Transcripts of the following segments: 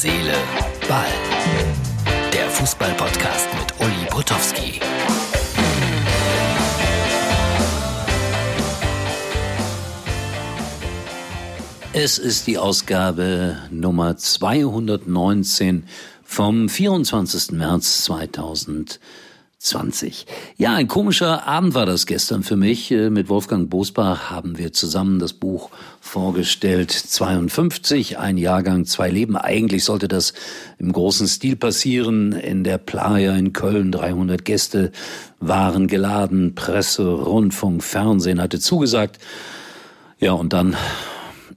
Seele, Ball. Der Fußball-Podcast mit Uli Potowski. Es ist die Ausgabe Nummer 219 vom 24. März 2020. 20. Ja, ein komischer Abend war das gestern für mich. Äh, mit Wolfgang Bosbach haben wir zusammen das Buch vorgestellt. 52, ein Jahrgang, zwei Leben. Eigentlich sollte das im großen Stil passieren. In der Playa in Köln 300 Gäste waren geladen. Presse, Rundfunk, Fernsehen hatte zugesagt. Ja, und dann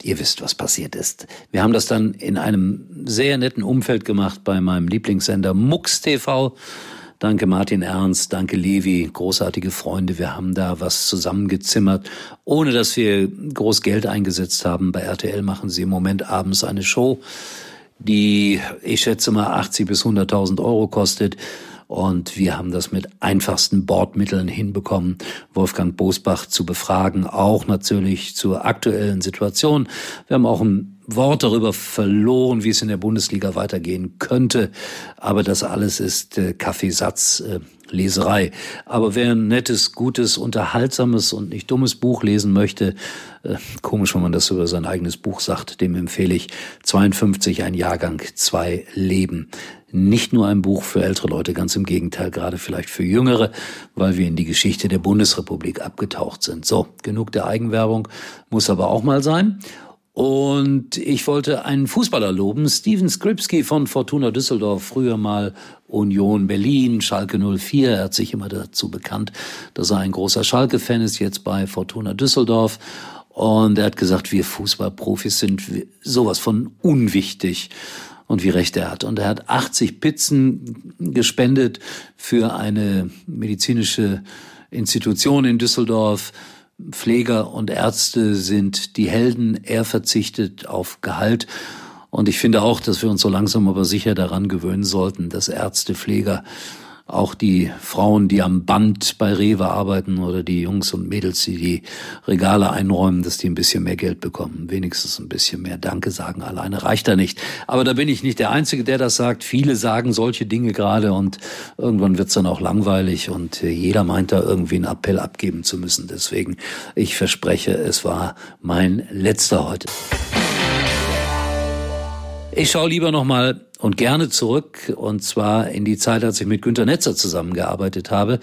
ihr wisst, was passiert ist. Wir haben das dann in einem sehr netten Umfeld gemacht bei meinem Lieblingssender Mux TV. Danke Martin Ernst, danke Levi, großartige Freunde. Wir haben da was zusammengezimmert, ohne dass wir groß Geld eingesetzt haben. Bei RTL machen sie im Moment abends eine Show, die ich schätze mal 80 bis 100.000 Euro kostet. Und wir haben das mit einfachsten Bordmitteln hinbekommen, Wolfgang Bosbach zu befragen, auch natürlich zur aktuellen Situation. Wir haben auch ein Wort darüber verloren, wie es in der Bundesliga weitergehen könnte. Aber das alles ist äh, Kaffeesatz, äh, Leserei. Aber wer ein nettes, gutes, unterhaltsames und nicht dummes Buch lesen möchte, äh, komisch, wenn man das über sein eigenes Buch sagt, dem empfehle ich 52, ein Jahrgang, zwei Leben nicht nur ein Buch für ältere Leute, ganz im Gegenteil, gerade vielleicht für Jüngere, weil wir in die Geschichte der Bundesrepublik abgetaucht sind. So, genug der Eigenwerbung, muss aber auch mal sein. Und ich wollte einen Fußballer loben, Steven Skripski von Fortuna Düsseldorf, früher mal Union Berlin, Schalke 04. Er hat sich immer dazu bekannt, dass er ein großer Schalke-Fan ist, jetzt bei Fortuna Düsseldorf. Und er hat gesagt, wir Fußballprofis sind sowas von unwichtig und wie recht er hat. Und er hat 80 Pizzen gespendet für eine medizinische Institution in Düsseldorf. Pfleger und Ärzte sind die Helden. Er verzichtet auf Gehalt. Und ich finde auch, dass wir uns so langsam aber sicher daran gewöhnen sollten, dass Ärzte, Pfleger auch die Frauen, die am Band bei Rewe arbeiten oder die Jungs und Mädels, die die Regale einräumen, dass die ein bisschen mehr Geld bekommen. Wenigstens ein bisschen mehr Danke sagen. Alleine reicht da nicht. Aber da bin ich nicht der Einzige, der das sagt. Viele sagen solche Dinge gerade und irgendwann wird's dann auch langweilig und jeder meint da irgendwie einen Appell abgeben zu müssen. Deswegen, ich verspreche, es war mein letzter heute. Ich schaue lieber noch mal und gerne zurück, und zwar in die Zeit, als ich mit Günter Netzer zusammengearbeitet habe.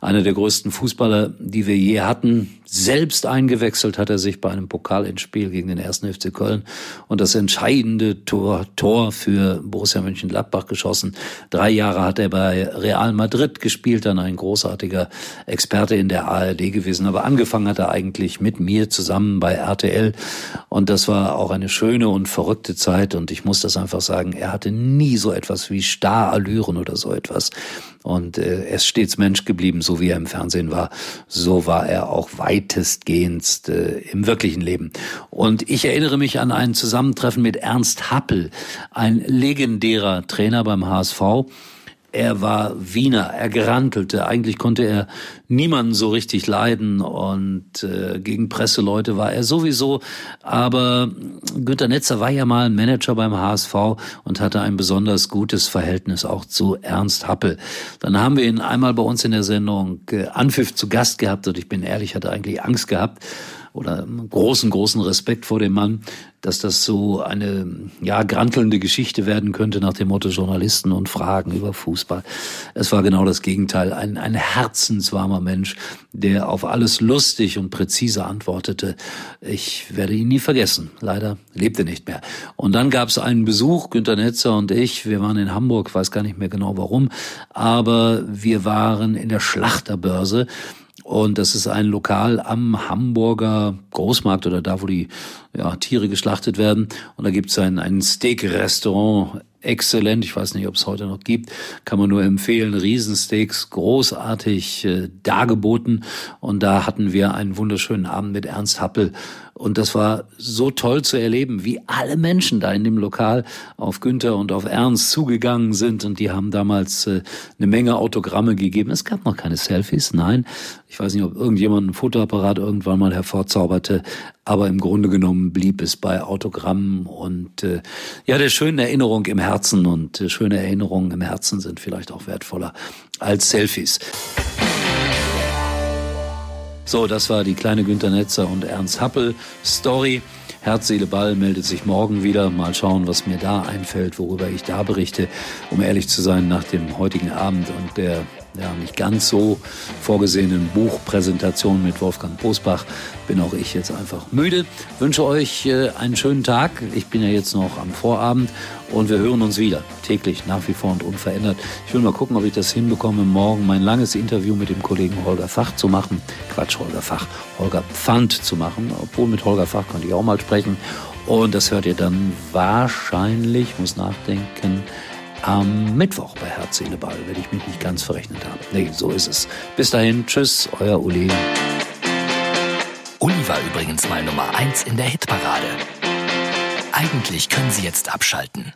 Einer der größten Fußballer, die wir je hatten. Selbst eingewechselt hat er sich bei einem Pokalendspiel gegen den ersten FC Köln und das entscheidende Tor, Tor für Borussia Mönchengladbach geschossen. Drei Jahre hat er bei Real Madrid gespielt, dann ein großartiger Experte in der ARD gewesen. Aber angefangen hat er eigentlich mit mir zusammen bei RTL und das war auch eine schöne und verrückte Zeit und ich muss das einfach sagen, er hatte nie so etwas wie Starallüren oder so etwas. Und äh, er ist stets Mensch geblieben, so wie er im Fernsehen war. So war er auch weitestgehend äh, im wirklichen Leben. Und ich erinnere mich an ein Zusammentreffen mit Ernst Happel, ein legendärer Trainer beim HSV er war Wiener, er grantelte. Eigentlich konnte er niemanden so richtig leiden und äh, gegen Presseleute war er sowieso. Aber Günter Netzer war ja mal Manager beim HSV und hatte ein besonders gutes Verhältnis auch zu Ernst Happel. Dann haben wir ihn einmal bei uns in der Sendung äh, Anpfiff zu Gast gehabt und ich bin ehrlich, hatte eigentlich Angst gehabt oder großen, großen Respekt vor dem Mann, dass das so eine, ja, grantelnde Geschichte werden könnte nach dem Motto Journalisten und Fragen über Fußball. Es war genau das Gegenteil. Ein, ein herzenswarmer Mensch, der auf alles lustig und präzise antwortete. Ich werde ihn nie vergessen. Leider lebte nicht mehr. Und dann gab es einen Besuch, Günter Netzer und ich. Wir waren in Hamburg, weiß gar nicht mehr genau warum, aber wir waren in der Schlachterbörse und das ist ein Lokal am Hamburger Großmarkt oder da, wo die ja, Tiere geschlachtet werden. Und da gibt es ein, ein Steak-Restaurant exzellent. Ich weiß nicht, ob es heute noch gibt. Kann man nur empfehlen. Riesensteaks, großartig äh, dargeboten. Und da hatten wir einen wunderschönen Abend mit Ernst Happel. Und das war so toll zu erleben, wie alle Menschen da in dem Lokal auf Günther und auf Ernst zugegangen sind. Und die haben damals äh, eine Menge Autogramme gegeben. Es gab noch keine Selfies, nein. Ich weiß nicht, ob irgendjemand ein Fotoapparat irgendwann mal hervorzauberte. Aber im Grunde genommen blieb es bei Autogrammen und äh, ja, der schönen Erinnerung im Herzen. Und äh, schöne Erinnerungen im Herzen sind vielleicht auch wertvoller als Selfies. So, das war die kleine Günter Netzer und Ernst Happel Story. Herz, Seele, Ball meldet sich morgen wieder. Mal schauen, was mir da einfällt, worüber ich da berichte. Um ehrlich zu sein, nach dem heutigen Abend und der ja, nicht ganz so vorgesehenen Buchpräsentation mit Wolfgang Bosbach bin auch ich jetzt einfach müde. Wünsche euch äh, einen schönen Tag. Ich bin ja jetzt noch am Vorabend und wir hören uns wieder. Täglich, nach wie vor und unverändert. Ich will mal gucken, ob ich das hinbekomme, morgen mein langes Interview mit dem Kollegen Holger Fach zu machen. Quatsch, Holger Fach, Holger Pfand zu machen. Obwohl mit Holger Fach konnte ich auch mal sprechen. Und das hört ihr dann wahrscheinlich, muss nachdenken, am Mittwoch bei Herz, Seele, Ball, wenn ich mich nicht ganz verrechnet habe. Nee, so ist es. Bis dahin, tschüss, euer Uli. Uli war übrigens mal Nummer eins in der Hitparade. Eigentlich können Sie jetzt abschalten.